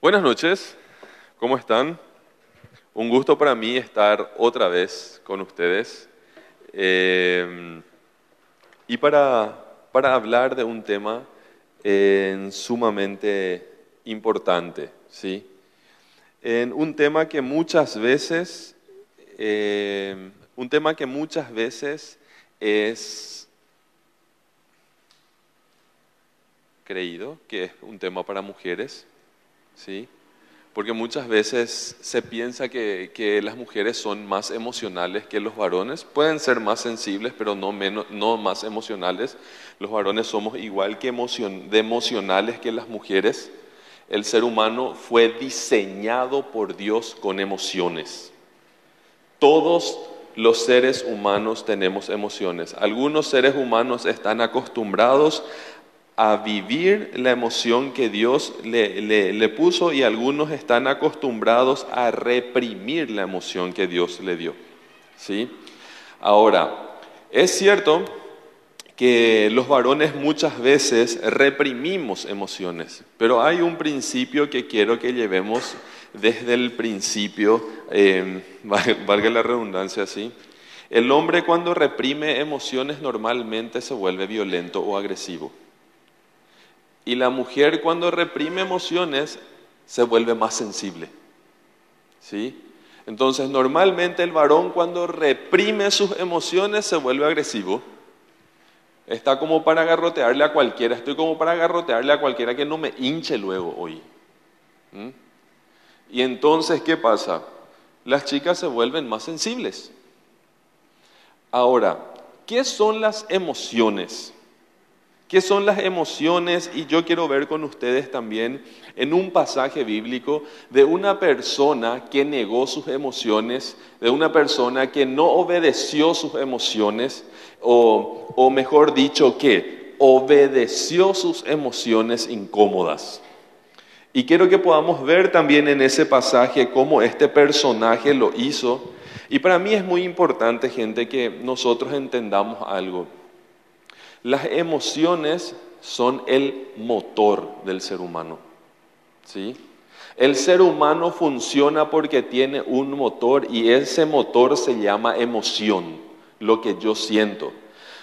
Buenas noches, ¿cómo están? Un gusto para mí estar otra vez con ustedes eh, y para, para, hablar de un tema sumamente importante, ¿sí? En un tema que muchas veces, eh, un tema que muchas veces es creído que es un tema para mujeres, ¿sí? Porque muchas veces se piensa que, que, las mujeres son más emocionales que los varones. Pueden ser más sensibles, pero no, menos, no más emocionales. Los varones somos igual que emocion, de emocionales que las mujeres. El ser humano fue diseñado por Dios con emociones. Todos los seres humanos tenemos emociones. Algunos seres humanos están acostumbrados a vivir la emoción que Dios le, le, puso y algunos están acostumbrados a reprimir la emoción que Dios le dio. ¿Sí? Ahora, es cierto que los varones muchas veces reprimimos emociones, pero hay un principio que quiero que llevemos desde el principio, eh, valga la redundancia así. El hombre cuando reprime emociones normalmente se vuelve violento o agresivo. Y la mujer cuando reprime emociones se vuelve más sensible. ¿Sí? Entonces normalmente el varón cuando reprime sus emociones se vuelve agresivo. Está como para garrotearle a cualquiera, estoy como para garrotearle a cualquiera que no me hinche luego hoy. Y entonces, ¿qué pasa? Las chicas se vuelven más sensibles. Ahora, ¿qué son las emociones? ¿Qué son las emociones? Y yo quiero ver con ustedes también en un pasaje bíblico de una persona que negó sus emociones, de una persona que no obedeció sus emociones, o, o mejor dicho, que obedeció sus emociones incómodas. Y quiero que podamos ver también en ese pasaje cómo este personaje lo hizo. Y para mí es muy importante, gente, que nosotros entendamos algo. Las emociones son el motor del ser humano. ¿sí? El ser humano funciona porque tiene un motor y ese motor se llama emoción, lo que yo siento.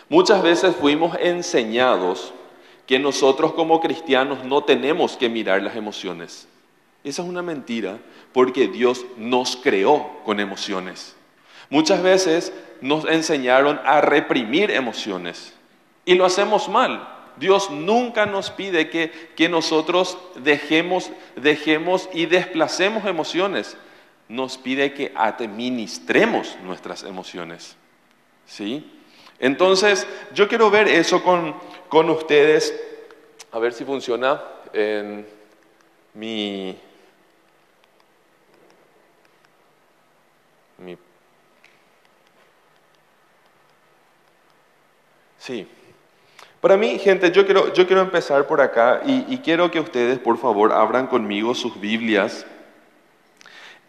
Muchas veces fuimos enseñados que nosotros como cristianos no tenemos que mirar las emociones. Esa es una mentira porque Dios nos creó con emociones. Muchas veces nos enseñaron a reprimir emociones. Y lo hacemos mal. Dios nunca nos pide que, que nosotros dejemos, dejemos y desplacemos emociones. Nos pide que administremos nuestras emociones. ¿Sí? Entonces, yo quiero ver eso con, con ustedes. A ver si funciona en mi, mi Sí. Para mí, gente, yo quiero, yo quiero empezar por acá y, quiero que ustedes, por favor, abran conmigo sus Biblias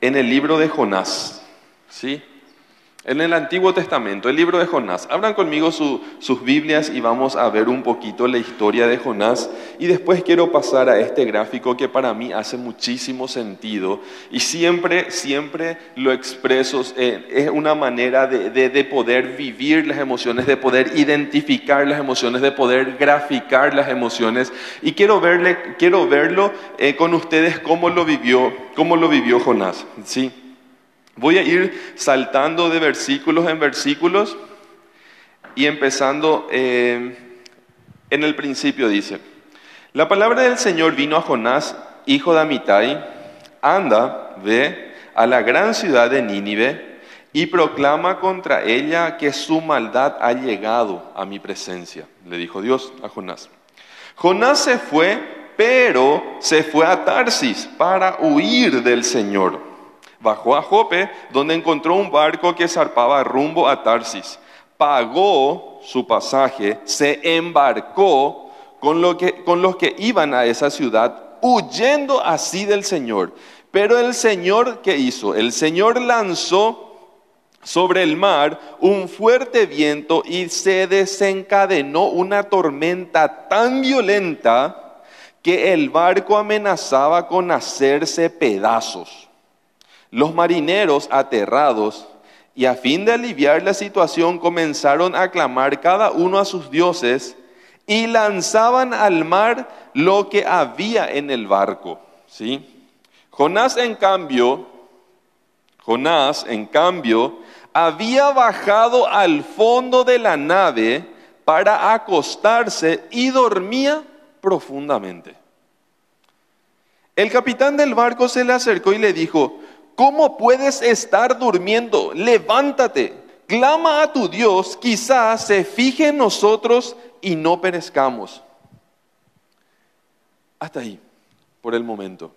en el libro de Jonás. ¿Sí? En el Antiguo Testamento, el libro de Jonás. Abran conmigo su, sus Biblias y vamos a ver un poquito la historia de Jonás. Y después quiero pasar a este gráfico que para mí hace muchísimo sentido. Y siempre, siempre lo expreso. Eh, es una manera de, poder vivir las emociones, de poder identificar las emociones, de poder graficar las emociones. Y quiero, verle, quiero verlo eh, con ustedes cómo lo vivió, cómo lo vivió Jonás. ¿sí? Voy a ir saltando de versículos en versículos y empezando eh, en el principio dice, la palabra del Señor vino a Jonás, hijo de Amitai, anda, ve a la gran ciudad de Nínive y proclama contra ella que su maldad ha llegado a mi presencia, le dijo Dios a Jonás. Jonás se fue, pero se fue a Tarsis para huir del Señor. Bajó a Jope, donde encontró un barco que zarpaba rumbo a Tarsis. Pagó su pasaje, se embarcó con, lo que, con los que iban a esa ciudad, huyendo así del Señor. Pero el Señor, ¿qué hizo? El Señor lanzó sobre el mar un fuerte viento y se desencadenó una tormenta tan violenta que el barco amenazaba con hacerse pedazos. Los marineros, aterrados, y a fin de aliviar la situación, comenzaron a clamar cada uno a sus dioses y lanzaban al mar lo que había en el barco. ¿sí? Jonás, en cambio, Jonás, en cambio, había bajado al fondo de la nave para acostarse y dormía profundamente. El capitán del barco se le acercó y le dijo, ¿cómo puedes estar durmiendo? Levántate, clama a tu Dios, quizás se fije en nosotros y no perezcamos. Hasta ahí, por el momento.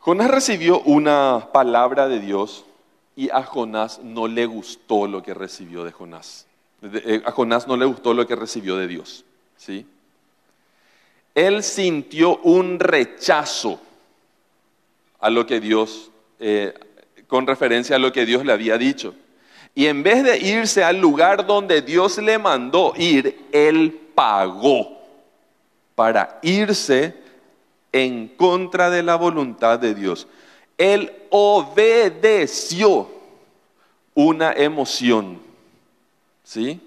Jonás recibió una palabra de Dios y a Jonás no le gustó lo que recibió de Jonás. Eh, a Jonás no le gustó lo que recibió de Dios. ¿sí? Él sintió un rechazo a lo que Dios, eh, con referencia a lo que Dios le había dicho. Y en vez de irse al lugar donde Dios le mandó ir, él pagó para irse en contra de la voluntad de Dios. Él obedeció una emoción. ¿Sí?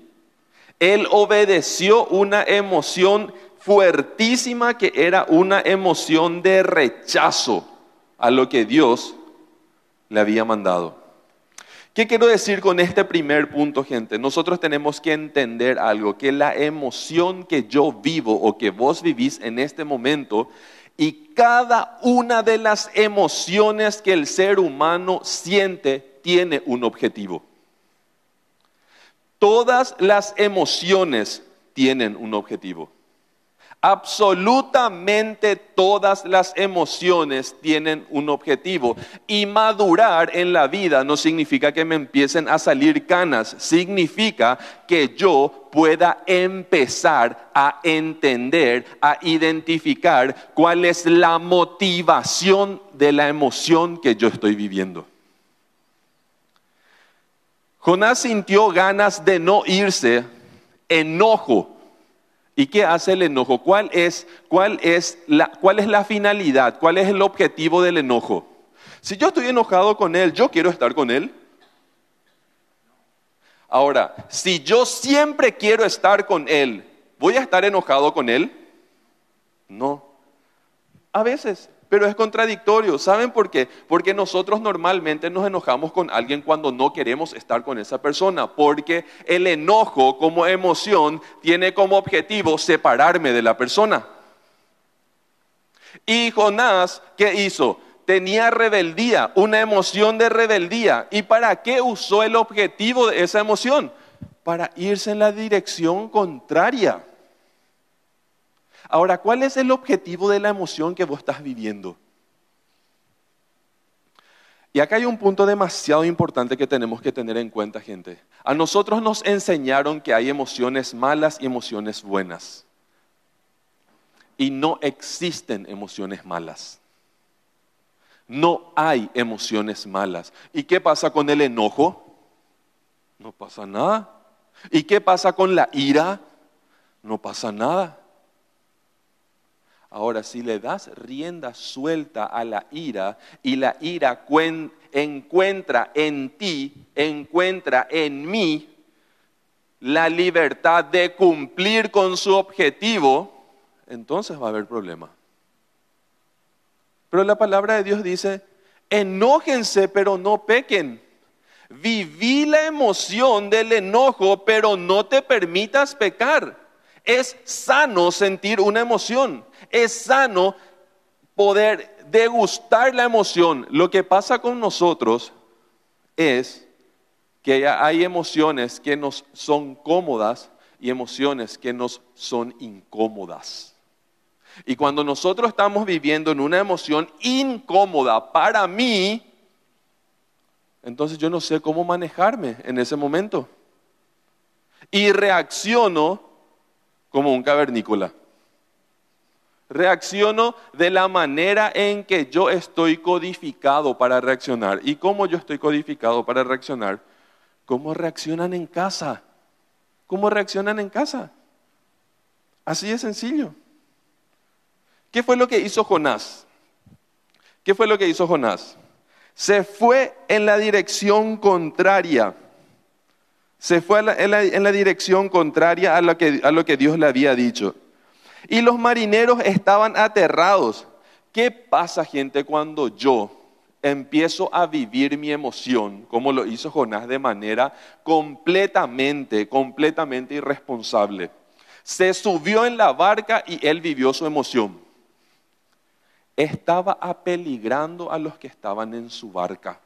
Él obedeció una emoción fuertísima que era una emoción de rechazo a lo que Dios le había mandado. ¿Qué quiero decir con este primer punto, gente? Nosotros tenemos que entender algo, que la emoción que yo vivo o que vos vivís en este momento y cada una de las emociones que el ser humano siente tiene un objetivo. Todas las emociones tienen un objetivo. Absolutamente todas las emociones tienen un objetivo. Y madurar en la vida no significa que me empiecen a salir canas, significa que yo pueda empezar a entender, a identificar cuál es la motivación de la emoción que yo estoy viviendo. Jonás sintió ganas de no irse, enojo. ¿Y qué hace el enojo? ¿Cuál es, cuál, es la, ¿Cuál es la finalidad? ¿Cuál es el objetivo del enojo? Si yo estoy enojado con él, yo quiero estar con él. Ahora, si yo siempre quiero estar con él, ¿voy a estar enojado con él? No. A veces, pero es contradictorio. ¿Saben por qué? Porque nosotros normalmente nos enojamos con alguien cuando no queremos estar con esa persona, porque el enojo como emoción tiene como objetivo separarme de la persona. Y Jonás, ¿qué hizo? Tenía rebeldía, una emoción de rebeldía. ¿Y para qué usó el objetivo de esa emoción? Para irse en la dirección contraria. Ahora, ¿cuál es el objetivo de la emoción que vos estás viviendo? Y acá hay un punto demasiado importante que tenemos que tener en cuenta, gente. A nosotros nos enseñaron que hay emociones malas y emociones buenas. Y no existen emociones malas. No hay emociones malas. ¿Y qué pasa con el enojo? No pasa nada. ¿Y qué pasa con la ira? No pasa nada. Ahora, si le das rienda suelta a la ira y la ira encuentra en ti, encuentra en mí la libertad de cumplir con su objetivo, entonces va a haber problema. Pero la palabra de Dios dice, enójense pero no pequen. Viví la emoción del enojo, pero no te permitas pecar. Es sano sentir una emoción es sano poder degustar la emoción. Lo que pasa con nosotros es que hay emociones que nos son cómodas y emociones que nos son incómodas. Y cuando nosotros estamos viviendo en una emoción incómoda para mí, entonces yo no sé cómo manejarme en ese momento. Y reacciono como un cavernícola reacciono de la manera en que yo estoy codificado para reaccionar. ¿Y cómo yo estoy codificado para reaccionar? ¿Cómo reaccionan en casa? ¿Cómo reaccionan en casa? Así de sencillo. ¿Qué fue lo que hizo Jonás? ¿Qué fue lo que hizo Jonás? Se fue en la dirección contraria. Se fue en, la, dirección contraria a lo, que, a lo que Dios le había dicho. Y los marineros estaban aterrados. ¿Qué pasa, gente, cuando yo empiezo a vivir mi emoción, como lo hizo Jonás, de manera completamente, completamente irresponsable? Se subió en la barca y él vivió su emoción. Estaba apeligrando a los que estaban en su barca.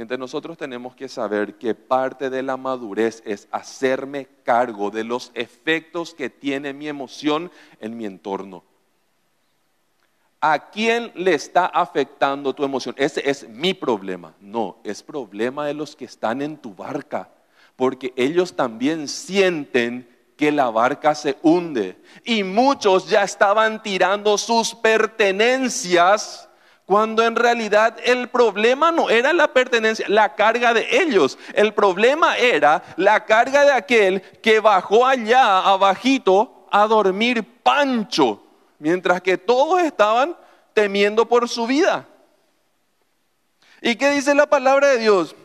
Gente, nosotros tenemos que saber que parte de la madurez es hacerme cargo de los efectos que tiene mi emoción en mi entorno. ¿A quién le está afectando tu emoción? Ese es mi problema. No, es problema de los que están en tu barca, porque ellos también sienten que la barca se hunde. Y muchos ya estaban tirando sus pertenencias cuando en realidad el problema no era la pertenencia, la carga de ellos. El problema era la carga de aquel que bajó allá abajito a dormir pancho, mientras que todos estaban temiendo por su vida. ¿Y qué dice la palabra de Dios?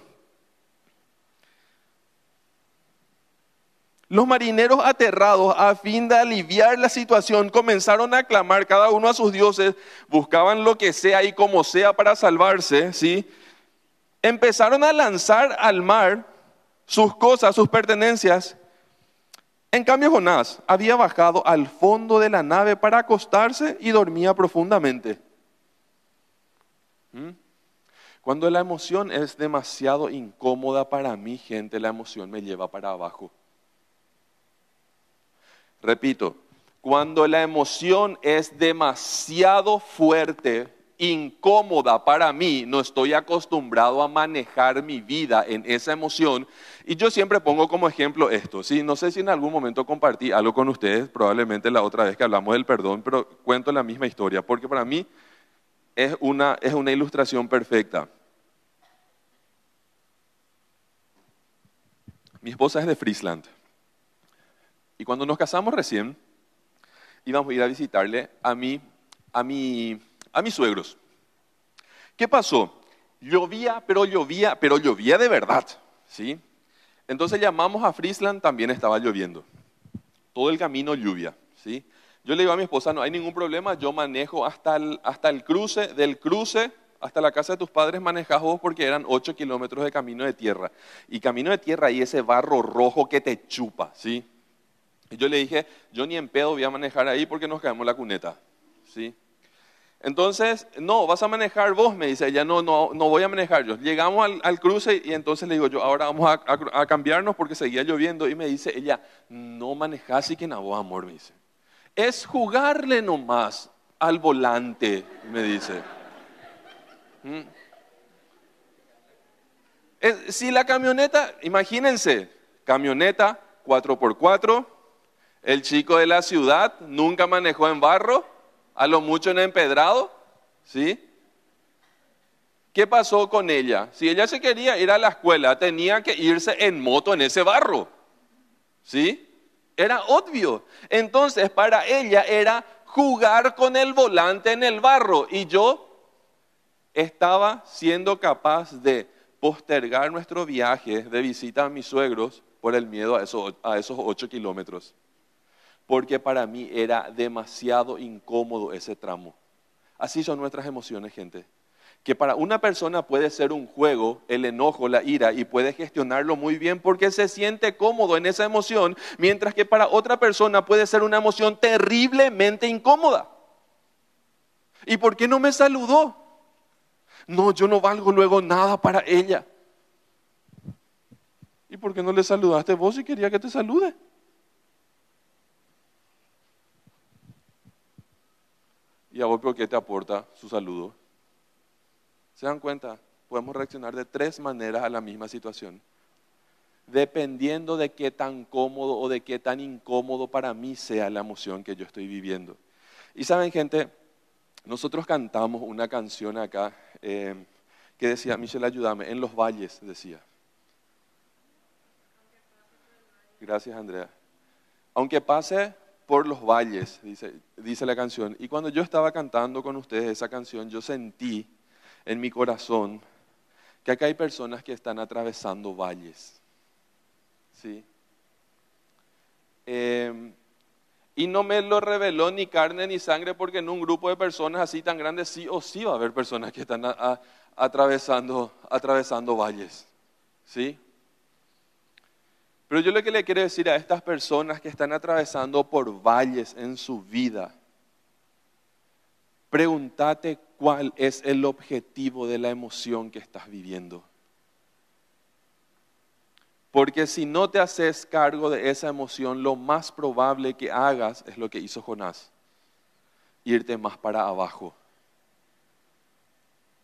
Los marineros aterrados, a fin de aliviar la situación, comenzaron a clamar cada uno a sus dioses, buscaban lo que sea y como sea para salvarse, ¿sí? Empezaron a lanzar al mar sus cosas, sus pertenencias. En cambio, Jonás había bajado al fondo de la nave para acostarse y dormía profundamente. ¿Mm? Cuando la emoción es demasiado incómoda para mí, gente, la emoción me lleva para abajo. Repito, cuando la emoción es demasiado fuerte, incómoda para mí, no estoy acostumbrado a manejar mi vida en esa emoción. Y yo siempre pongo como ejemplo esto. ¿sí? No sé si en algún momento compartí algo con ustedes, probablemente la otra vez que hablamos del perdón, pero cuento la misma historia, porque para mí es una, es una ilustración perfecta. Mi esposa es de Friesland. Y cuando nos casamos recién, íbamos a ir a visitarle a, mi, a, mi, a mis suegros. ¿Qué pasó? Llovía, pero llovía, pero llovía de verdad, ¿sí? Entonces llamamos a Friesland, también estaba lloviendo. Todo el camino lluvia, ¿sí? Yo le digo a mi esposa, no hay ningún problema, yo manejo hasta el, hasta el cruce, del cruce hasta la casa de tus padres manejas vos porque eran ocho kilómetros de camino de tierra. Y camino de tierra y ese barro rojo que te chupa, ¿sí? Y yo le dije, yo ni en pedo voy a manejar ahí porque nos caemos la cuneta. ¿Sí? Entonces, no, vas a manejar vos, me dice ella, no, no, no voy a manejar yo. Llegamos al, cruce y entonces le digo yo, ahora vamos a, cambiarnos porque seguía lloviendo. Y me dice ella, no manejas y que no, vos, amor, me dice. Es jugarle nomás al volante, me dice. ¿Mm? Si la camioneta, imagínense, camioneta 4x4, el chico de la ciudad nunca manejó en barro, a lo mucho en empedrado, ¿sí? ¿Qué pasó con ella? Si ella se quería ir a la escuela, tenía que irse en moto en ese barro, ¿sí? Era obvio. Entonces, para ella era jugar con el volante en el barro y yo estaba siendo capaz de postergar nuestro viaje de visita a mis suegros por el miedo a esos, a esos ocho kilómetros porque para mí era demasiado incómodo ese tramo. Así son nuestras emociones, gente. Que para una persona puede ser un juego, el enojo, la ira, y puede gestionarlo muy bien porque se siente cómodo en esa emoción, mientras que para otra persona puede ser una emoción terriblemente incómoda. ¿Y por qué no me saludó? No, yo no valgo luego nada para ella. ¿Y por qué no le saludaste vos si quería que te salude? Y a vos por qué te aporta su saludo. ¿Se dan cuenta? Podemos reaccionar de tres maneras a la misma situación. Dependiendo de qué tan cómodo o de qué tan incómodo para mí sea la emoción que yo estoy viviendo. Y saben, gente, nosotros cantamos una canción acá eh, que decía, Michelle, ayúdame, en los valles, decía. Gracias, Andrea. Aunque pase por los valles, dice, dice la canción. Y cuando yo estaba cantando con ustedes esa canción, yo sentí en mi corazón que acá hay personas que están atravesando valles. ¿Sí? Em, y no me lo reveló ni carne ni sangre porque en un grupo de personas así tan grandes sí o sí va a haber personas que están atravesando, atravesando valles. ¿Sí? Pero yo lo que le quiero decir a estas personas que están atravesando por valles en su vida, pregúntate cuál es el objetivo de la emoción que estás viviendo. Porque si no te haces cargo de esa emoción, lo más probable que hagas es lo que hizo Jonás, irte más para abajo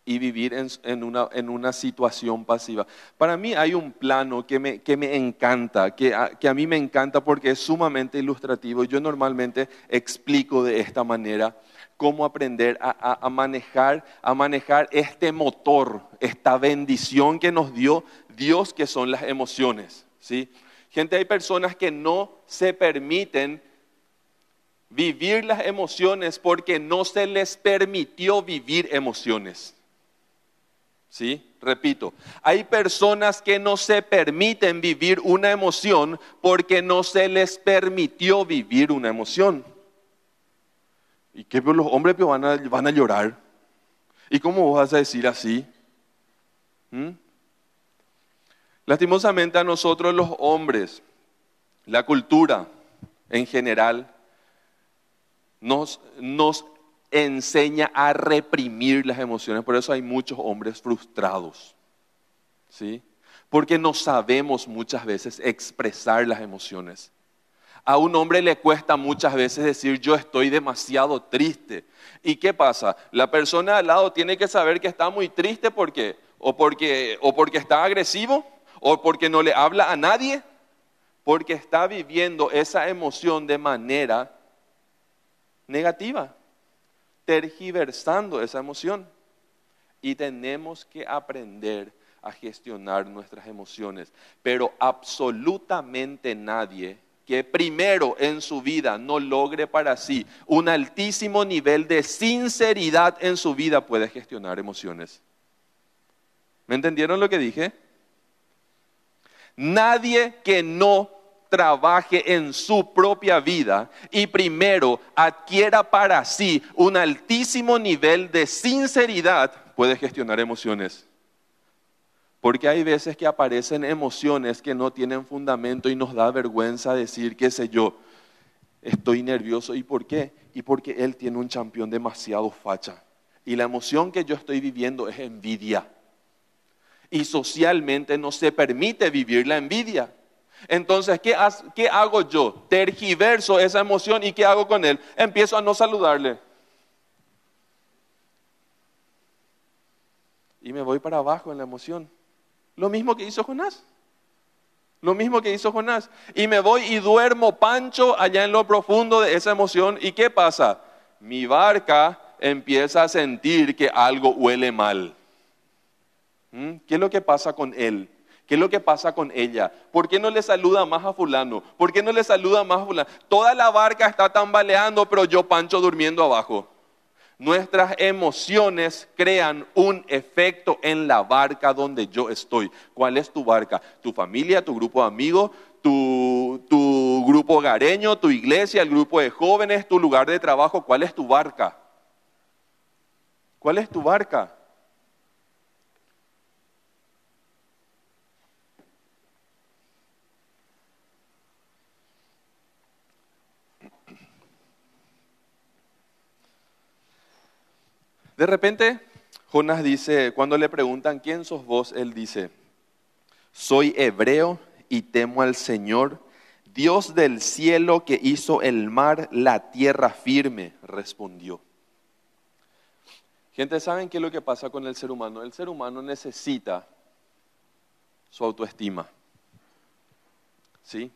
y vivir en, una, situación pasiva. Para mí hay un plano que me, encanta, que a, mí me encanta porque es sumamente ilustrativo. Yo normalmente explico de esta manera cómo aprender a, manejar, este motor, esta bendición que nos dio Dios, que son las emociones. Gente, hay personas que no se permiten vivir las emociones porque no se les permitió vivir emociones. ¿Sí? Repito, hay personas que no se permiten vivir una emoción porque no se les permitió vivir una emoción. ¿Y qué los hombres van a, van a llorar? ¿Y cómo vas a decir así? ¿Mm? Lastimosamente a nosotros los hombres, la cultura en general, nos, nos enseña a reprimir las emociones. Por eso hay muchos hombres frustrados. ¿Sí? Porque no sabemos muchas veces expresar las emociones. A un hombre le cuesta muchas veces decir yo estoy demasiado triste. ¿Y qué pasa? La persona al lado tiene que saber que está muy triste porque o porque o porque está agresivo o porque no le habla a nadie, porque está viviendo esa emoción de manera negativa tergiversando esa emoción. Y tenemos que aprender a gestionar nuestras emociones. Pero absolutamente nadie que primero en su vida no logre para sí un altísimo nivel de sinceridad en su vida puede gestionar emociones. ¿Me entendieron lo que dije? Nadie que no trabaje en su propia vida y primero adquiera para sí un altísimo nivel de sinceridad, puede gestionar emociones. Porque hay veces que aparecen emociones que no tienen fundamento y nos da vergüenza decir, qué sé yo, estoy nervioso. ¿Y por qué? Y porque él tiene un campeón demasiado facha. Y la emoción que yo estoy viviendo es envidia. Y socialmente no se permite vivir la envidia. Entonces, ¿qué, hago yo? Tergiverso esa emoción y ¿qué hago con él? Empiezo a no saludarle. Y me voy para abajo en la emoción. Lo mismo que hizo Jonás. Lo mismo que hizo Jonás. Y me voy y duermo pancho allá en lo profundo de esa emoción. ¿Y qué pasa? Mi barca empieza a sentir que algo huele mal. ¿Mm? ¿Qué es lo que pasa con él? ¿Qué es lo que pasa con ella? ¿Por qué no le saluda más a fulano? ¿Por qué no le saluda más a fulano? Toda la barca está tambaleando, pero yo Pancho durmiendo abajo. Nuestras emociones crean un efecto en la barca donde yo estoy. ¿Cuál es tu barca? ¿Tu familia, tu grupo de amigos, tu, tu grupo hogareño, tu iglesia, el grupo de jóvenes, tu lugar de trabajo? ¿Cuál es tu barca? ¿Cuál es tu barca? De repente, Jonás dice, cuando le preguntan, ¿quién sos vos? Él dice, soy hebreo y temo al Señor, Dios del cielo que hizo el mar, la tierra firme, respondió. Gente, ¿saben qué es lo que pasa con el ser humano? El ser humano necesita su autoestima. ¿Sí?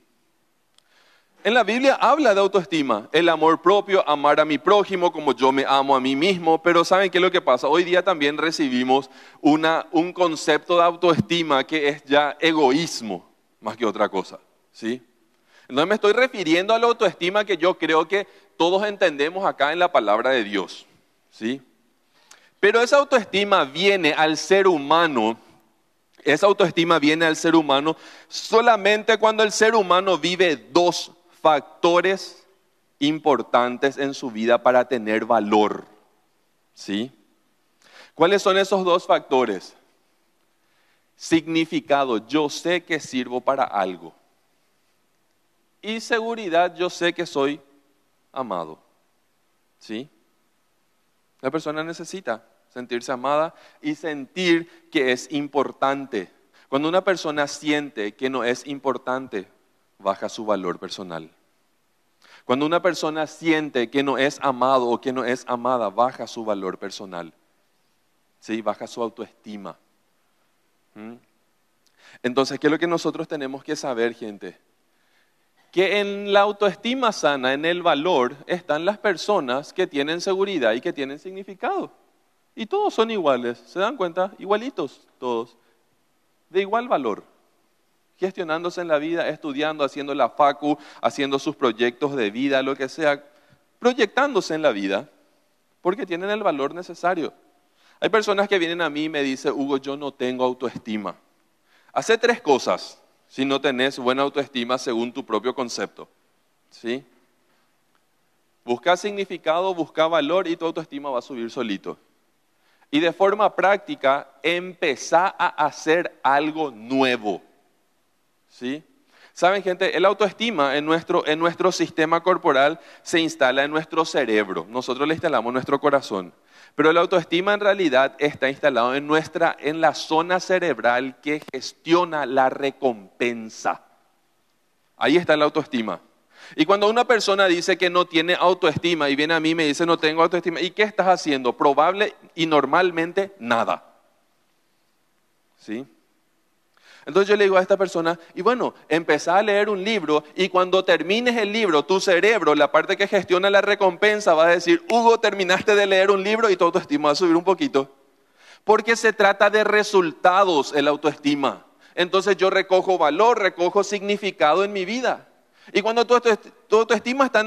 En la Biblia habla de autoestima, el amor propio, amar a mi prójimo como yo me amo a mí mismo, pero ¿saben qué es lo que pasa? Hoy día también recibimos una, un concepto de autoestima que es ya egoísmo más que otra cosa, ¿sí? No me estoy refiriendo a la autoestima que yo creo que todos entendemos acá en la palabra de Dios. ¿sí? Pero esa autoestima viene al ser humano, esa autoestima viene al ser humano solamente cuando el ser humano vive dos factores importantes en su vida para tener valor. ¿Sí? ¿Cuáles son esos dos factores? Significado, yo sé que sirvo para algo. Y seguridad, yo sé que soy amado. ¿Sí? La persona necesita sentirse amada y sentir que es importante. Cuando una persona siente que no es importante, baja su valor personal. Cuando una persona siente que no es amado o que no es amada, baja su valor personal. ¿Sí? Baja su autoestima. ¿Mm? Entonces, ¿qué es lo que nosotros tenemos que saber, gente? Que en la autoestima sana, en el valor, están las personas que tienen seguridad y que tienen significado. Y todos son iguales, ¿se dan cuenta? Igualitos todos, de igual valor gestionándose en la vida, estudiando, haciendo la facu, haciendo sus proyectos de vida, lo que sea, proyectándose en la vida, porque tienen el valor necesario. Hay personas que vienen a mí y me dicen, Hugo, yo no tengo autoestima. Hace tres cosas si no tenés buena autoestima según tu propio concepto. ¿Sí? Busca significado, busca valor y tu autoestima va a subir solito. Y de forma práctica, empezá a hacer algo nuevo. ¿Sí? Saben, gente, el autoestima en nuestro, en nuestro sistema corporal se instala en nuestro cerebro. Nosotros le instalamos nuestro corazón. Pero la autoestima en realidad está instalado en, nuestra, en la zona cerebral que gestiona la recompensa. Ahí está la autoestima. Y cuando una persona dice que no tiene autoestima y viene a mí y me dice no tengo autoestima, ¿y qué estás haciendo? Probable y normalmente nada. ¿Sí? Entonces yo le digo a esta persona, y bueno, empezá a leer un libro y cuando termines el libro, tu cerebro, la parte que gestiona la recompensa, va a decir, Hugo, terminaste de leer un libro y tu autoestima va a subir un poquito. Porque se trata de resultados el autoestima. Entonces yo recojo valor, recojo significado en mi vida. Y cuando tu, autoestima está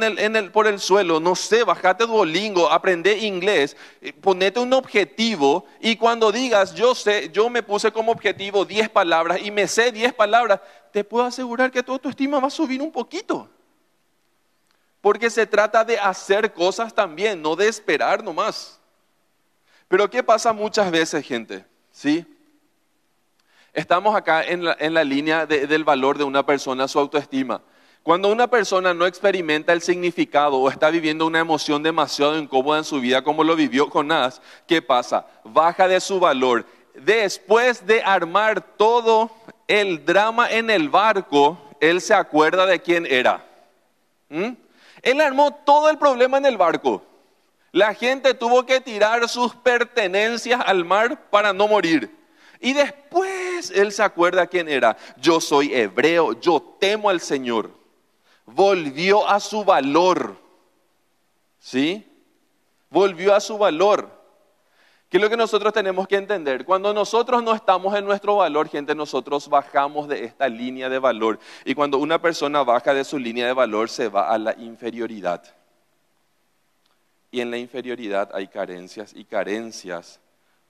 por el suelo, no sé, bajate Duolingo, aprende inglés, eh, ponete un objetivo y cuando digas, yo sé, yo me puse como objetivo 10 palabras y me sé 10 palabras, te puedo asegurar que tu autoestima va a subir un poquito. Porque se trata de hacer cosas también, no de esperar nomás. Pero ¿qué pasa muchas veces, gente? ¿Sí? Estamos acá en la, línea del valor de una persona, su autoestima. Cuando una persona no experimenta el significado o está viviendo una emoción demasiado incómoda en su vida como lo vivió Jonás, ¿qué pasa? Baja de su valor. Después de armar todo el drama en el barco, él se acuerda de quién era. ¿Mm? Él armó todo el problema en el barco. La gente tuvo que tirar sus pertenencias al mar para no morir. Y después él se acuerda quién era. Yo soy hebreo, yo temo al Señor volvió a su valor. ¿Sí? Volvió a su valor. ¿Qué es lo que nosotros tenemos que entender? Cuando nosotros no estamos en nuestro valor, gente, nosotros bajamos de esta línea de valor. Y cuando una persona baja de su línea de valor, se va a la inferioridad. Y en la inferioridad hay carencias y carencias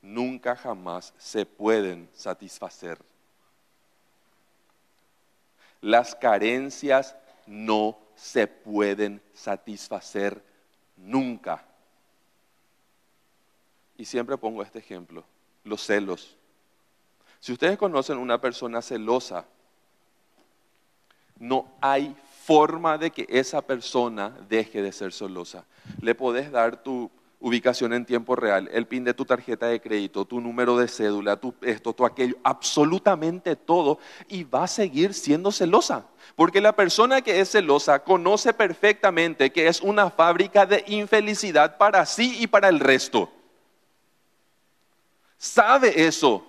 nunca jamás se pueden satisfacer. Las carencias no se pueden satisfacer nunca. Y siempre pongo este ejemplo, los celos. Si ustedes conocen una persona celosa, no hay forma de que esa persona deje de ser celosa. Le podés dar tu ubicación en tiempo real, el pin de tu tarjeta de crédito, tu número de cédula, tu esto, tu aquello, absolutamente todo, y va a seguir siendo celosa. Porque la persona que es celosa conoce perfectamente que es una fábrica de infelicidad para sí y para el resto. Sabe eso,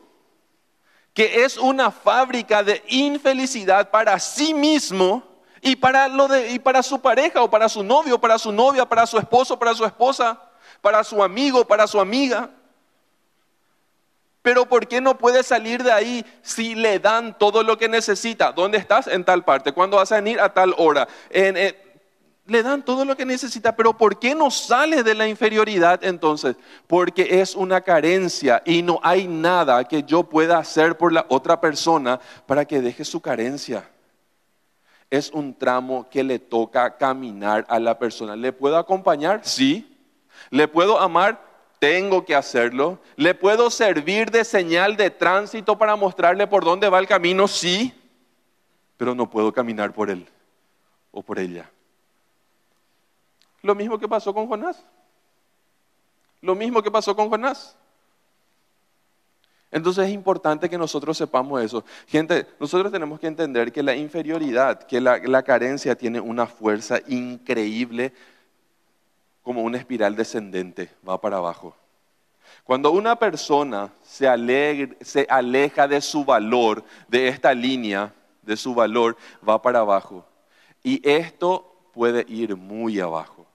que es una fábrica de infelicidad para sí mismo y para, lo de, su pareja o para su novio, para su novia, para su esposo, para su esposa para su amigo, para su amiga. pero ¿por qué no puede salir de ahí si le dan todo lo que necesita? ¿Dónde estás? En tal parte. ¿Cuándo vas a venir? A tal hora. Eh, le dan todo lo que necesita, pero ¿por qué no sale de la inferioridad entonces? Porque es una carencia y no hay nada que yo pueda hacer por la otra persona para que deje su carencia es un tramo que le toca caminar a la persona. ¿Le puedo acompañar? Sí. ¿Le puedo amar? Tengo que hacerlo. ¿Le puedo servir de señal de tránsito para mostrarle por dónde va el camino? Sí. Pero no puedo caminar por él o por ella. Lo mismo que pasó con Jonás. Lo mismo que pasó con Jonás. Entonces es importante que nosotros sepamos eso. Gente, nosotros tenemos que entender que la inferioridad, que la, carencia tiene una fuerza increíble como una espiral descendente, va para abajo. Cuando una persona se, aleja de su valor, de esta línea, de su valor, va para abajo. Y esto puede ir muy abajo.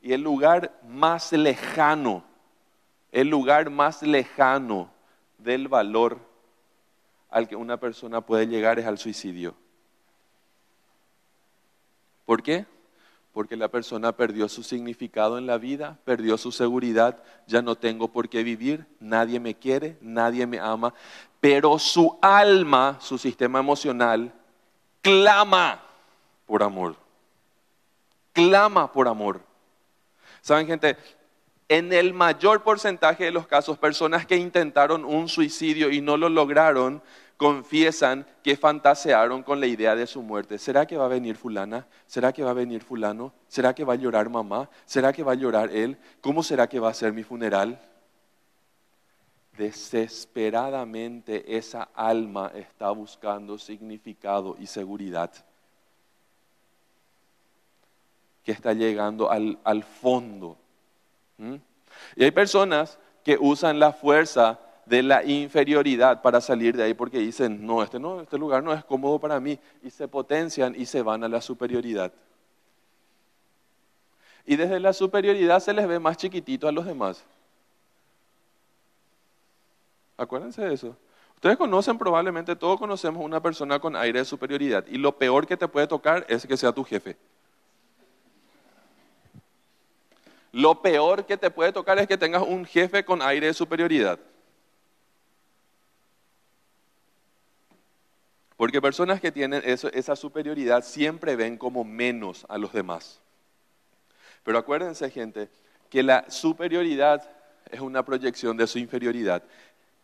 Y el lugar más lejano, el lugar más lejano del valor al que una persona puede llegar es al suicidio. ¿Por qué? Porque la persona perdió su significado en la vida, perdió su seguridad, ya no tengo por qué vivir, nadie me quiere, nadie me ama, pero su alma, su sistema emocional, clama por amor. Clama por amor. ¿Saben gente? en el mayor porcentaje de los casos, personas que intentaron un suicidio y no lo lograron, confiesan que fantasearon con la idea de su muerte. ¿Será que va a venir fulana? ¿Será que va a venir fulano? ¿Será que va a llorar mamá? ¿Será que va a llorar él? ¿Cómo será que va a ser mi funeral? Desesperadamente esa alma está buscando significado y seguridad. Que está llegando al, al fondo. Y hay personas que usan la fuerza de la inferioridad para salir de ahí porque dicen, no, este, no, este lugar no es cómodo para mí, y se potencian y se van a la superioridad. Y desde la superioridad se les ve más chiquitito a los demás. Acuérdense de eso. Ustedes conocen probablemente, todos conocemos una persona con aire de superioridad. Y lo peor que te puede tocar es que sea tu jefe. Lo peor que te puede tocar es que tengas un jefe con aire de superioridad. Porque personas que tienen esa superioridad siempre ven como menos a los demás. Pero acuérdense, gente, que la superioridad es una proyección de su inferioridad.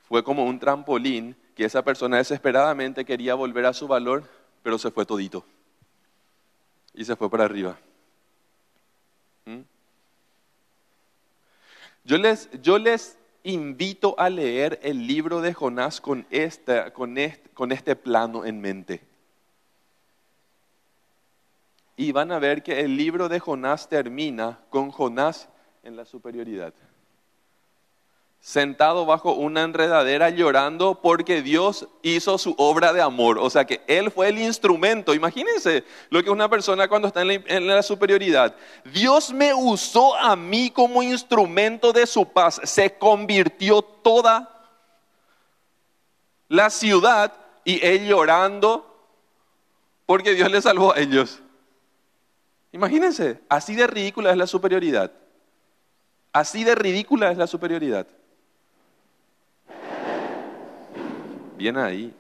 Fue como un trampolín que esa persona desesperadamente quería volver a su valor, pero se fue todito. Y se fue para arriba. ¿Mm? Yo les, yo les invito a leer el libro de Jonás con este, con, este, plano en mente. Y van a ver que el libro de Jonás termina con Jonás en la superioridad sentado bajo una enredadera llorando porque Dios hizo su obra de amor. O sea que Él fue el instrumento. Imagínense lo que una persona cuando está en la, superioridad. Dios me usó a mí como instrumento de su paz. Se convirtió toda la ciudad y Él llorando porque Dios le salvó a ellos. Imagínense, así de ridícula es la superioridad. Así de ridícula es la superioridad. Bien ahí.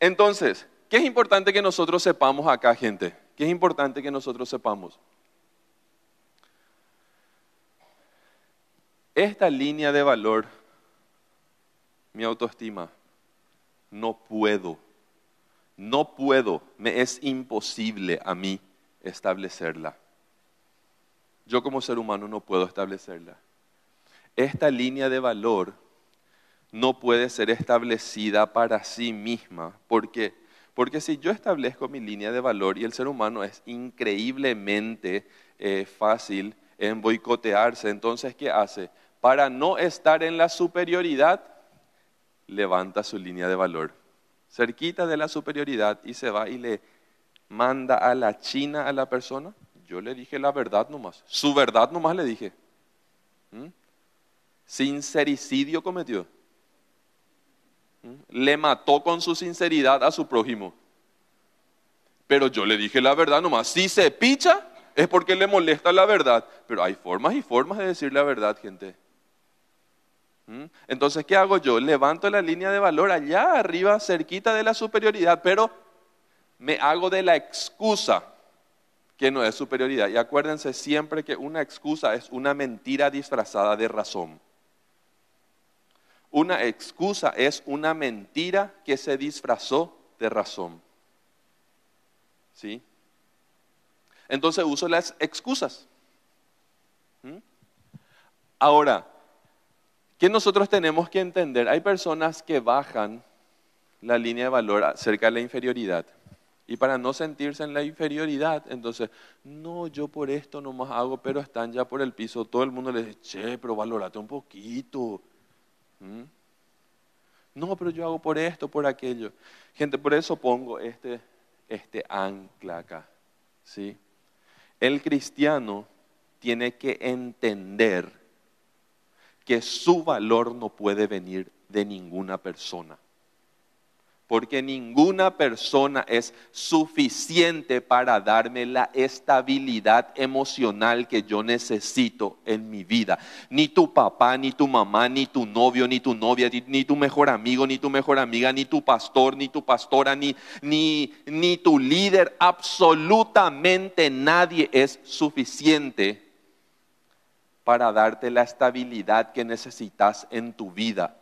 Entonces, ¿qué es importante que nosotros sepamos acá, gente? ¿Qué es importante que nosotros sepamos? Esta línea de valor, mi autoestima, no puedo, no puedo, me es imposible a mí establecerla. Yo como ser humano no puedo establecerla. Esta línea de valor no puede ser establecida para sí misma. ¿Por qué? Porque si yo establezco mi línea de valor y el ser humano es increíblemente eh, fácil en boicotearse, entonces ¿qué hace? Para no estar en la superioridad, levanta su línea de valor, cerquita de la superioridad y se va y le manda a la China a la persona. Yo le dije la verdad nomás, su verdad nomás le dije. ¿Mm? Sincericidio cometió. Le mató con su sinceridad a su prójimo. Pero yo le dije la verdad nomás. Si se picha, es porque le molesta la verdad. Pero hay formas y formas de decir la verdad, gente. ¿Mm? Entonces, ¿qué hago yo? Levanto la línea de valor allá arriba, cerquita de la superioridad, pero me hago de la excusa que no es superioridad. Y acuérdense siempre que una excusa es una mentira disfrazada de razón. Una excusa es una mentira que se disfrazó de razón. ¿Sí? Entonces uso las excusas. ¿Mm? Ahora, ¿qué nosotros tenemos que entender? Hay personas que bajan la línea de valor acerca de la inferioridad. Y para no sentirse en la inferioridad, entonces, no, yo por esto no más hago, pero están ya por el piso. Todo el mundo le dice, che, pero valorate un poquito. ¿Mm? No, pero yo hago por esto, por aquello. Gente, por eso pongo este, este ancla acá. ¿sí? El cristiano tiene que entender que su valor no puede venir de ninguna persona porque ninguna persona es suficiente para darme la estabilidad emocional que yo necesito en mi vida. Ni tu papá, ni tu mamá, ni tu novio, ni tu novia, ni, tu mejor amigo, ni tu mejor amiga, ni tu pastor, ni tu pastora, ni, ni, ni tu líder, absolutamente nadie es suficiente para darte la estabilidad que necesitas en tu vida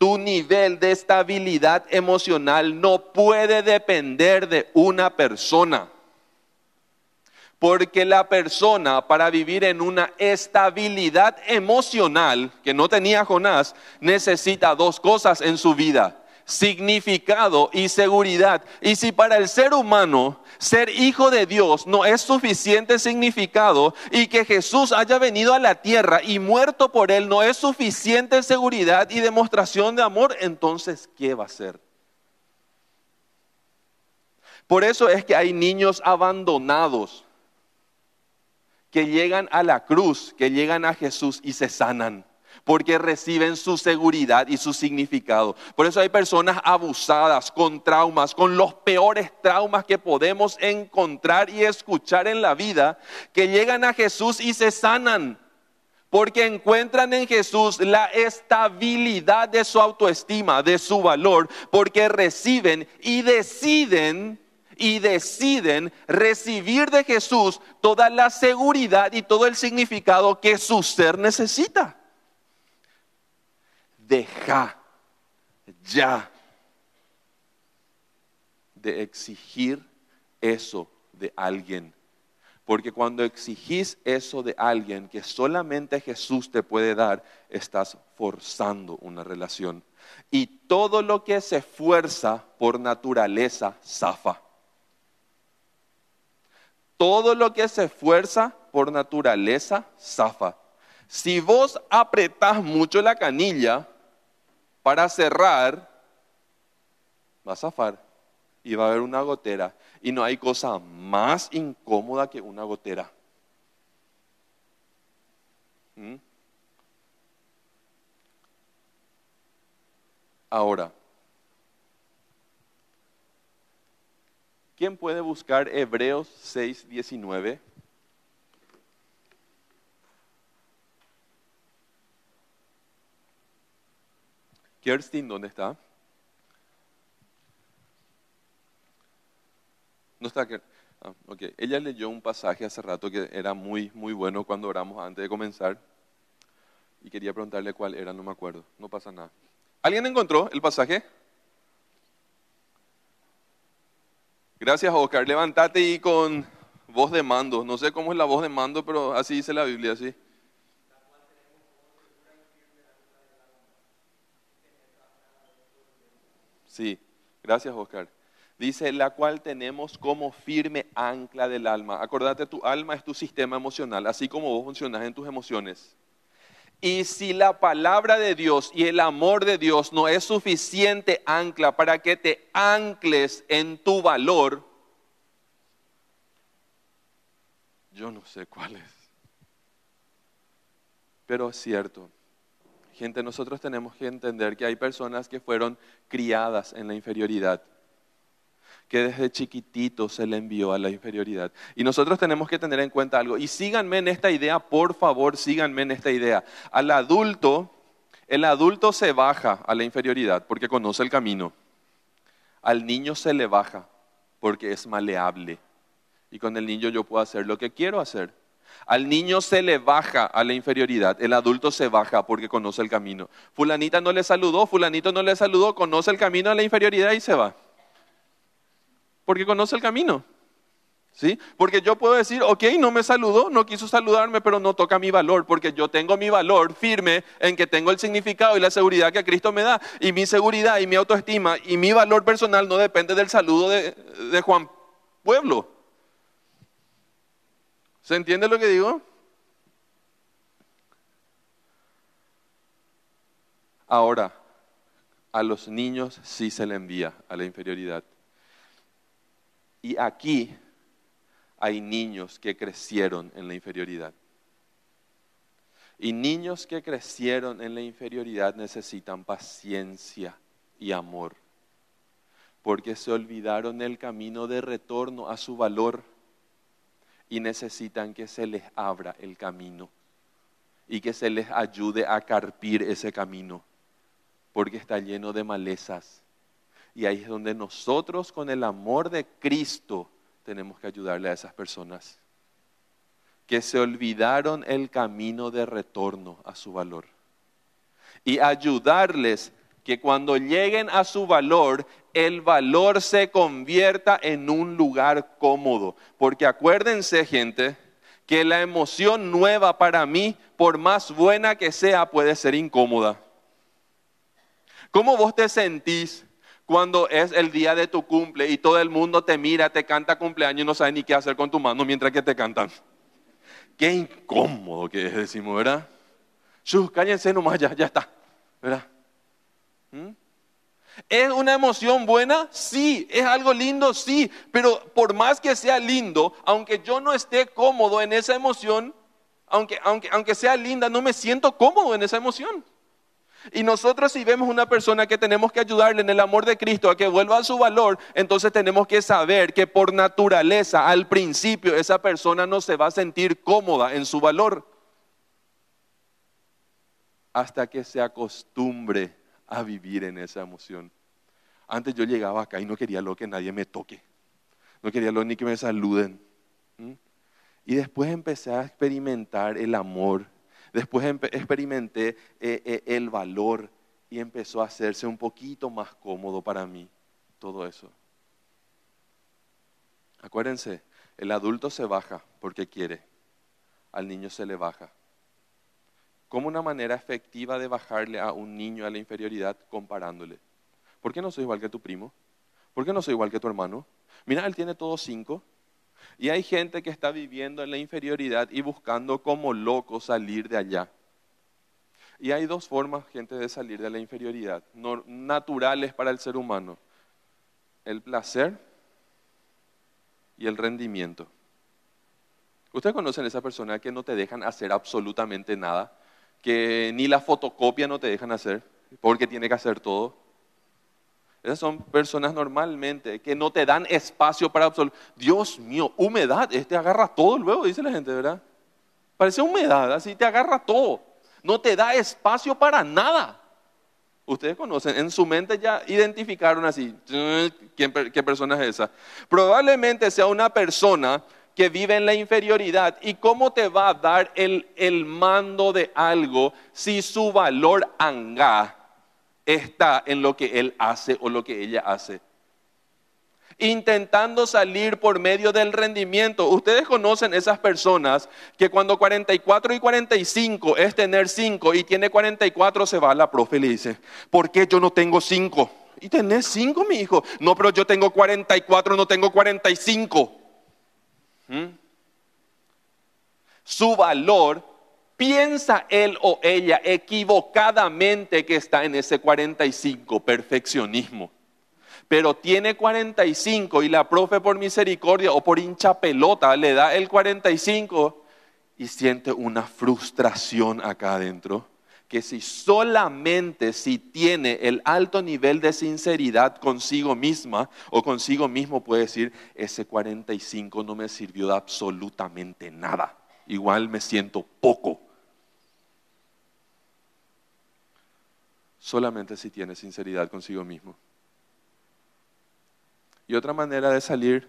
tu nivel de estabilidad emocional no puede depender de una persona. Porque la persona para vivir en una estabilidad emocional que no tenía Jonás necesita dos cosas en su vida, significado y seguridad. Y si para el ser humano ser hijo de Dios no es suficiente significado y que Jesús haya venido a la tierra y muerto por él no es suficiente seguridad y demostración de amor, entonces, ¿qué va a ser? Por eso es que hay niños abandonados que llegan a la cruz, que llegan a Jesús y se sanan porque reciben su seguridad y su significado. Por eso hay personas abusadas, con traumas, con los peores traumas que podemos encontrar y escuchar en la vida, que llegan a Jesús y se sanan. Porque encuentran en Jesús la estabilidad de su autoestima, de su valor, porque reciben y deciden y deciden recibir de Jesús toda la seguridad y todo el significado que su ser necesita deja ya de exigir eso de alguien. Porque cuando exigís eso de alguien que solamente Jesús te puede dar, estás forzando una relación. Y todo lo que se fuerza por naturaleza zafa. Todo lo que se fuerza por naturaleza zafa. Si vos apretás mucho la canilla, para cerrar, va a zafar y va a haber una gotera. Y no hay cosa más incómoda que una gotera. ¿Mm? Ahora, ¿quién puede buscar Hebreos 6, Kerstin, ¿dónde está? No está. Ah, Ella leyó un pasaje hace rato que era muy, muy bueno cuando oramos antes de comenzar. Y quería preguntarle cuál era, no me acuerdo. No pasa nada. ¿Alguien encontró el pasaje? Gracias, Oscar. Levántate y con voz de mando. No sé cómo es la voz de mando, pero así dice la Biblia, ¿sí? Sí, gracias Oscar. Dice, la cual tenemos como firme ancla del alma. Acordate, tu alma es tu sistema emocional, así como vos funcionas en tus emociones. Y si la palabra de Dios y el amor de Dios no es suficiente ancla para que te ancles en tu valor, yo no sé cuál es. Pero es cierto, Gente, nosotros tenemos que entender que hay personas que fueron criadas en la inferioridad, que desde chiquitito se le envió a la inferioridad. Y nosotros tenemos que tener en cuenta algo. Y síganme en esta idea, por favor, síganme en esta idea. Al adulto, el adulto se baja a la inferioridad porque conoce el camino. Al niño se le baja porque es maleable. Y con el niño yo puedo hacer lo que quiero hacer. Al niño se le baja a la inferioridad, el adulto se baja porque conoce el camino. Fulanita no le saludó, fulanito no le saludó, conoce el camino a la inferioridad y se va. Porque conoce el camino. ¿Sí? Porque yo puedo decir, ok, no me saludó, no quiso saludarme, pero no toca mi valor, porque yo tengo mi valor firme en que tengo el significado y la seguridad que Cristo me da, y mi seguridad y mi autoestima y mi valor personal no depende del saludo de, de Juan Pueblo. ¿Se entiende lo que digo? Ahora, a los niños sí se le envía a la inferioridad. Y aquí hay niños que crecieron en la inferioridad. Y niños que crecieron en la inferioridad necesitan paciencia y amor, porque se olvidaron el camino de retorno a su valor y necesitan que se les abra el camino y que se les ayude a carpir ese camino, porque está lleno de malezas. Y ahí es donde nosotros con el amor de Cristo tenemos que ayudarle a esas personas que se olvidaron el camino de retorno a su valor. Y ayudarles que cuando lleguen a su valor, el valor se convierta en un lugar cómodo. Porque acuérdense, gente, que la emoción nueva para mí, por más buena que sea, puede ser incómoda. ¿Cómo vos te sentís cuando es el día de tu cumple y todo el mundo te mira, te canta cumpleaños y no sabe ni qué hacer con tu mano mientras que te cantan? Qué incómodo que es, decimos, ¿verdad? Shus, cállense nomás, ya, ya está, ¿verdad? ¿Mm? ¿Es una emoción buena? Sí. ¿Es algo lindo? Sí. Pero por más que sea lindo, aunque yo no esté cómodo en esa emoción, aunque, aunque, aunque sea linda, no me siento cómodo en esa emoción. Y nosotros si vemos una persona que tenemos que ayudarle en el amor de Cristo a que vuelva a su valor, entonces tenemos que saber que por naturaleza, al principio, esa persona no se va a sentir cómoda en su valor hasta que se acostumbre a vivir en esa emoción. Antes yo llegaba acá y no quería lo que nadie me toque. No quería lo ni que me saluden. Y después empecé a experimentar el amor. Después experimenté eh, eh, el valor y empezó a hacerse un poquito más cómodo para mí todo eso. Acuérdense, el adulto se baja porque quiere, al niño se le baja como una manera efectiva de bajarle a un niño a la inferioridad comparándole. ¿Por qué no soy igual que tu primo? ¿Por qué no soy igual que tu hermano? Mira, él tiene todos cinco. Y hay gente que está viviendo en la inferioridad y buscando como loco salir de allá. Y hay dos formas, gente, de salir de la inferioridad, naturales para el ser humano. El placer y el rendimiento. Ustedes conocen a esa persona que no te dejan hacer absolutamente nada que ni la fotocopia no te dejan hacer, porque tiene que hacer todo. Esas son personas normalmente que no te dan espacio para absoluto. Dios mío, humedad, este agarra todo luego, dice la gente, ¿verdad? Parece humedad, así te agarra todo. No te da espacio para nada. Ustedes conocen, en su mente ya identificaron así, qué persona es esa? Probablemente sea una persona que vive en la inferioridad. ¿Y cómo te va a dar el, el mando de algo si su valor anga está en lo que él hace o lo que ella hace? intentando salir por medio del rendimiento. Ustedes conocen esas personas que cuando 44 y 45 es tener 5 y tiene 44 se va a la profe y le dice, ¿por qué yo no tengo 5? Y tenés 5, mi hijo. No, pero yo tengo 44, no tengo 45. ¿Mm? Su valor, piensa él o ella equivocadamente que está en ese 45, perfeccionismo. Pero tiene 45 y la profe por misericordia o por hincha pelota le da el 45 y siente una frustración acá adentro que si solamente si tiene el alto nivel de sinceridad consigo misma o consigo mismo puede decir, ese 45 no me sirvió de absolutamente nada, igual me siento poco. Solamente si tiene sinceridad consigo mismo. Y otra manera de salir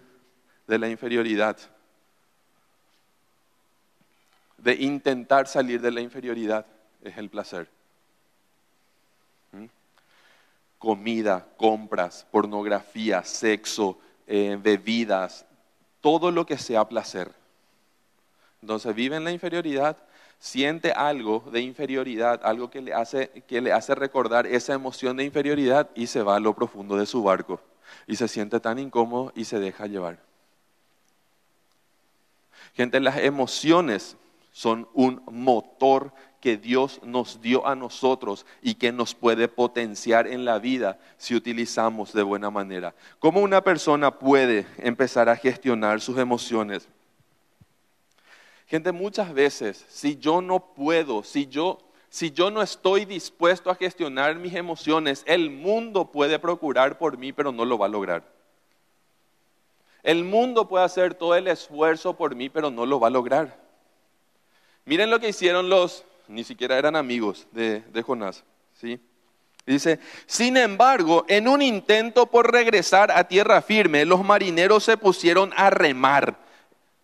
de la inferioridad, de intentar salir de la inferioridad, es el placer. ¿Mm? Comida, compras, pornografía, sexo, eh, bebidas, todo lo que sea placer. Entonces vive en la inferioridad, siente algo de inferioridad, algo que le, hace, que le hace recordar esa emoción de inferioridad y se va a lo profundo de su barco. Y se siente tan incómodo y se deja llevar. Gente, las emociones son un motor que Dios nos dio a nosotros y que nos puede potenciar en la vida si utilizamos de buena manera. ¿Cómo una persona puede empezar a gestionar sus emociones? Gente, muchas veces, si yo no puedo, si yo, si yo no estoy dispuesto a gestionar mis emociones, el mundo puede procurar por mí, pero no lo va a lograr. El mundo puede hacer todo el esfuerzo por mí, pero no lo va a lograr. Miren lo que hicieron los, ni siquiera eran amigos de, Jonás. ¿sí? Dice, sin embargo, en un intento por regresar a tierra firme, los marineros se pusieron a remar.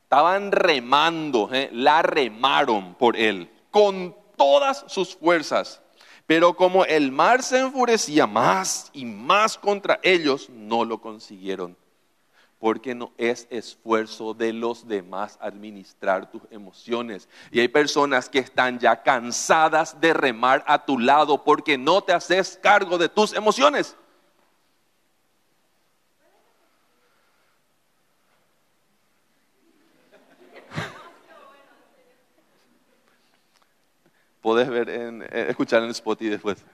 Estaban remando, ¿eh? la remaron por él, con todas sus fuerzas. Pero como el mar se enfurecía más y más contra ellos, no lo consiguieron porque no es esfuerzo de los demás administrar tus emociones. Y hay personas que están ya cansadas de remar a tu lado porque no te haces cargo de tus emociones. Podés ver en, eh, escuchar en Spotify después.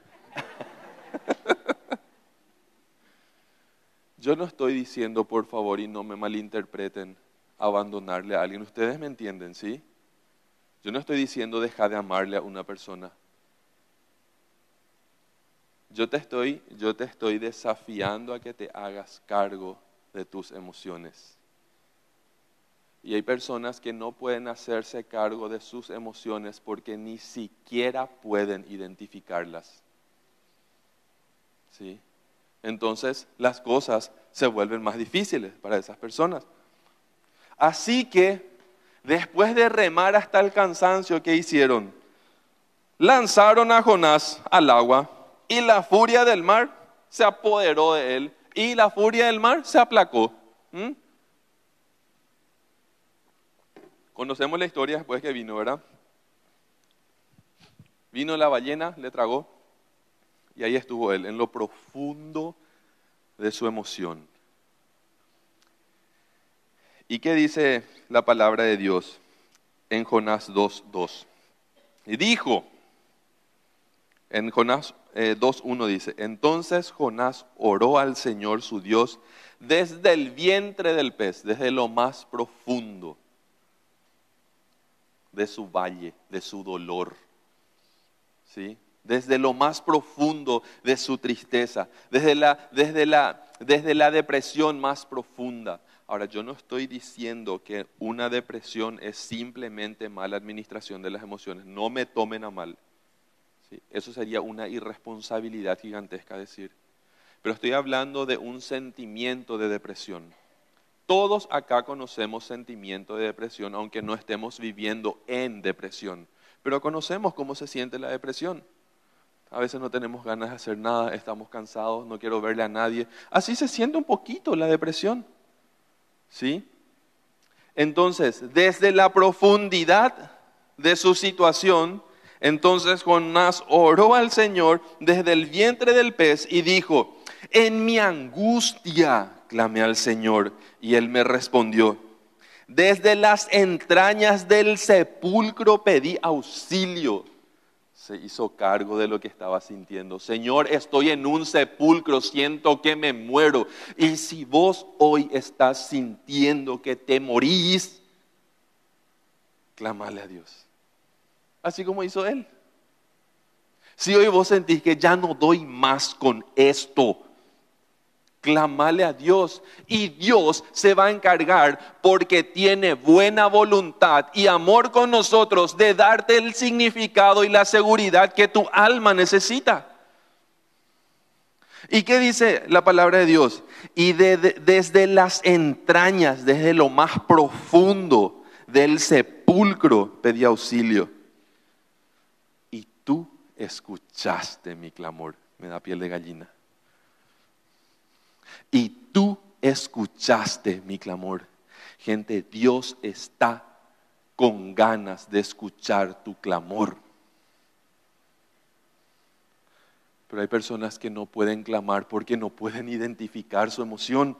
Yo no estoy diciendo, por favor, y no me malinterpreten, abandonarle a alguien. Ustedes me entienden, ¿sí? Yo no estoy diciendo dejar de amarle a una persona. Yo te estoy, yo te estoy desafiando a que te hagas cargo de tus emociones. Y hay personas que no pueden hacerse cargo de sus emociones porque ni siquiera pueden identificarlas. ¿Sí? Entonces las cosas se vuelven más difíciles para esas personas. Así que, después de remar hasta el cansancio, ¿qué hicieron? Lanzaron a Jonás al agua y la furia del mar se apoderó de él y la furia del mar se aplacó. ¿Mm? Conocemos la historia después que vino, ¿verdad? Vino la ballena, le tragó, y ahí estuvo él, en lo profundo de su emoción. ¿Y qué dice la palabra de Dios en Jonás 2.2? Y dijo, en Jonás 2.1 eh, dice, entonces Jonás oró al Señor su Dios desde el vientre del pez, desde lo más profundo de su valle, de su dolor. ¿Sí? Desde lo más profundo de su tristeza, desde la, desde la, desde la depresión más profunda. Ahora, yo no estoy diciendo que una depresión es simplemente mala administración de las emociones, no me tomen a mal. Eso sería una irresponsabilidad gigantesca decir. Pero estoy hablando de un sentimiento de depresión. Todos acá conocemos sentimiento de depresión, aunque no estemos viviendo en depresión. Pero conocemos cómo se siente la depresión. A veces no tenemos ganas de hacer nada, estamos cansados, no quiero verle a nadie. Así se siente un poquito la depresión. ¿Sí? Entonces, desde la profundidad de su situación, entonces Jonás oró al Señor desde el vientre del pez y dijo, en mi angustia clamé al Señor y él me respondió. Desde las entrañas del sepulcro pedí auxilio se hizo cargo de lo que estaba sintiendo. Señor, estoy en un sepulcro, siento que me muero. Y si vos hoy estás sintiendo que te morís, clamale a Dios. Así como hizo él. Si hoy vos sentís que ya no doy más con esto, clamale a Dios y Dios se va a encargar porque tiene buena voluntad y amor con nosotros de darte el significado y la seguridad que tu alma necesita. ¿Y qué dice la palabra de Dios? Y desde las entrañas, desde lo más profundo del sepulcro pedí auxilio. Y tú escuchaste mi clamor. Me da piel de gallina y tú escuchaste mi clamor. Gente, Dios está con ganas de escuchar tu clamor. Pero hay personas que no pueden clamar porque no pueden identificar su emoción.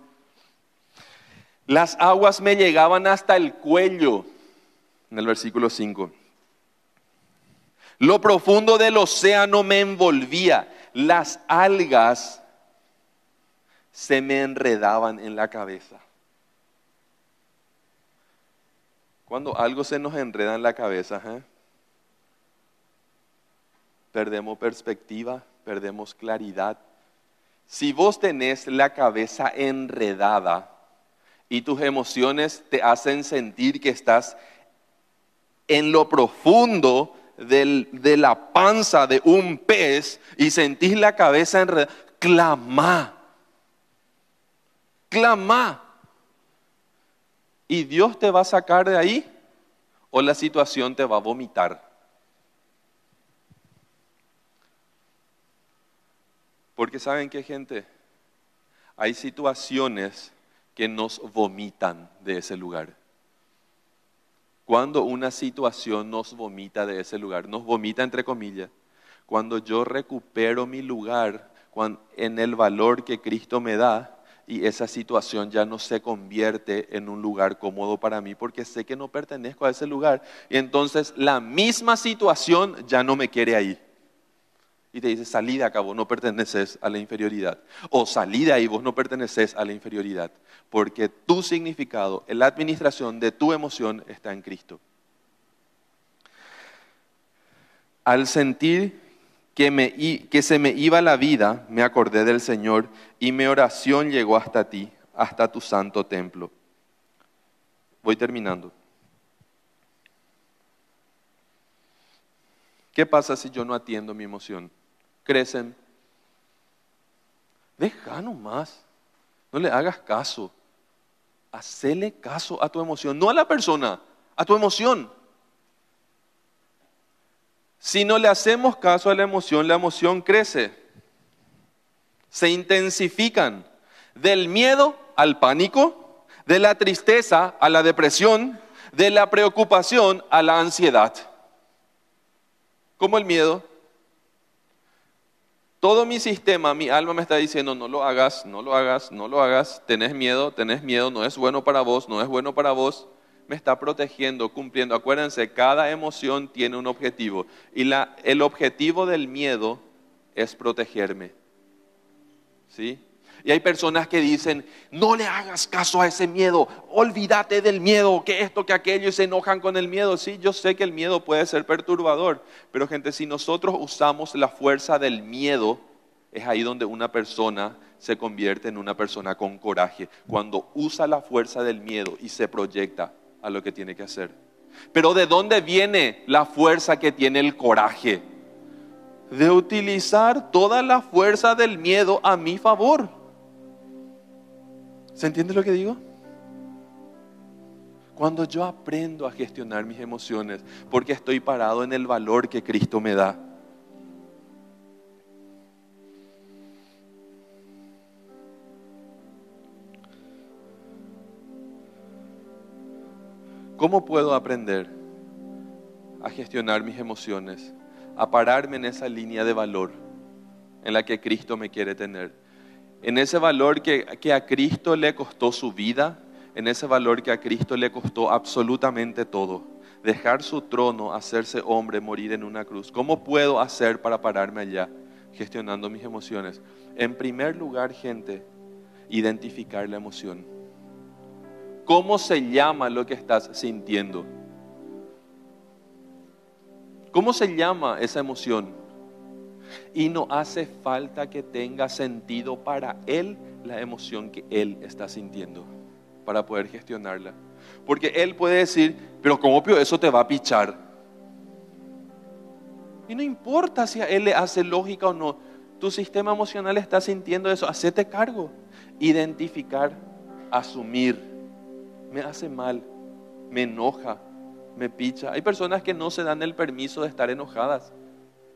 Las aguas me llegaban hasta el cuello, en el versículo 5. Lo profundo del océano me envolvía. Las algas se me enredaban en la cabeza. Cuando algo se nos enreda en la cabeza, ¿eh? perdemos perspectiva, perdemos claridad. Si vos tenés la cabeza enredada y tus emociones te hacen sentir que estás en lo profundo de la panza de un pez y sentís la cabeza enredada, clama clama. ¿Y Dios te va a sacar de ahí o la situación te va a vomitar? Porque saben qué gente, hay situaciones que nos vomitan de ese lugar. Cuando una situación nos vomita de ese lugar, nos vomita entre comillas, cuando yo recupero mi lugar en el valor que Cristo me da, y esa situación ya no se convierte en un lugar cómodo para mí porque sé que no pertenezco a ese lugar. Y entonces la misma situación ya no me quiere ahí. Y te dice, salí de acá, vos no perteneces a la inferioridad. O salí de ahí, vos no perteneces a la inferioridad. Porque tu significado, la administración de tu emoción está en Cristo. Al sentir que, me, que se me iba la vida, me acordé del Señor y mi oración llegó hasta ti, hasta tu santo templo. Voy terminando. ¿Qué pasa si yo no atiendo mi emoción? Crecen. Deja nomás. No le hagas caso. Hacele caso a tu emoción, no a la persona, a tu emoción. Si no le hacemos caso a la emoción, la emoción crece. Se intensifican del miedo al pánico, de la tristeza a la depresión, de la preocupación a la ansiedad. Como el miedo. Todo mi sistema, mi alma me está diciendo, no lo hagas, no lo hagas, no lo hagas, tenés miedo, tenés miedo, no es bueno para vos, no es bueno para vos me está protegiendo, cumpliendo. Acuérdense, cada emoción tiene un objetivo y la, el objetivo del miedo es protegerme. ¿Sí? Y hay personas que dicen, no le hagas caso a ese miedo, olvídate del miedo, que esto, que aquello, y se enojan con el miedo. Sí, yo sé que el miedo puede ser perturbador, pero gente, si nosotros usamos la fuerza del miedo, es ahí donde una persona se convierte en una persona con coraje, cuando usa la fuerza del miedo y se proyecta a lo que tiene que hacer. Pero ¿de dónde viene la fuerza que tiene el coraje? De utilizar toda la fuerza del miedo a mi favor. ¿Se entiende lo que digo? Cuando yo aprendo a gestionar mis emociones, porque estoy parado en el valor que Cristo me da. ¿Cómo puedo aprender a gestionar mis emociones, a pararme en esa línea de valor en la que Cristo me quiere tener? En ese valor que, que a Cristo le costó su vida, en ese valor que a Cristo le costó absolutamente todo. Dejar su trono, hacerse hombre, morir en una cruz. ¿Cómo puedo hacer para pararme allá gestionando mis emociones? En primer lugar, gente, identificar la emoción. ¿Cómo se llama lo que estás sintiendo? ¿Cómo se llama esa emoción? Y no hace falta que tenga sentido para él la emoción que él está sintiendo para poder gestionarla. Porque él puede decir, pero como obvio eso te va a pichar. Y no importa si a él le hace lógica o no, tu sistema emocional está sintiendo eso, hacete cargo. Identificar, asumir, me hace mal, me enoja, me picha. Hay personas que no se dan el permiso de estar enojadas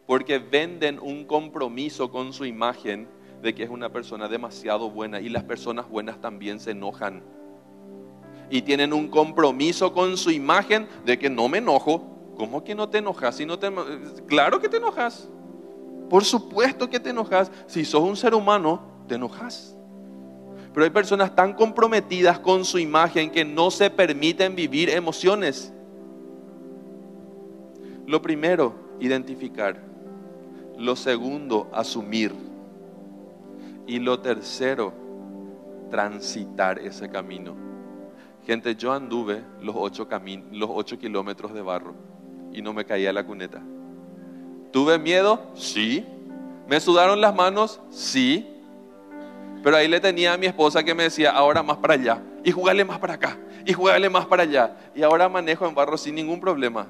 porque venden un compromiso con su imagen de que es una persona demasiado buena y las personas buenas también se enojan. Y tienen un compromiso con su imagen de que no me enojo. ¿Cómo que no te enojas? Si no te... Claro que te enojas. Por supuesto que te enojas. Si sos un ser humano, te enojas. Pero hay personas tan comprometidas con su imagen que no se permiten vivir emociones. Lo primero, identificar. Lo segundo, asumir. Y lo tercero, transitar ese camino. Gente, yo anduve los ocho, los ocho kilómetros de barro y no me caía la cuneta. ¿Tuve miedo? Sí. ¿Me sudaron las manos? Sí. Pero ahí le tenía a mi esposa que me decía, ahora más para allá, y jugale más para acá, y jugale más para allá. Y ahora manejo en barro sin ningún problema.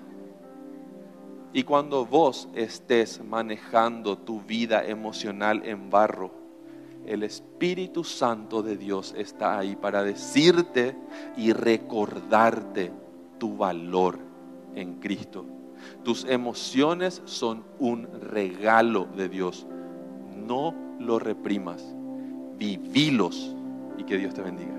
Y cuando vos estés manejando tu vida emocional en barro, el Espíritu Santo de Dios está ahí para decirte y recordarte tu valor en Cristo. Tus emociones son un regalo de Dios. No lo reprimas. Vivilos y que Dios te bendiga.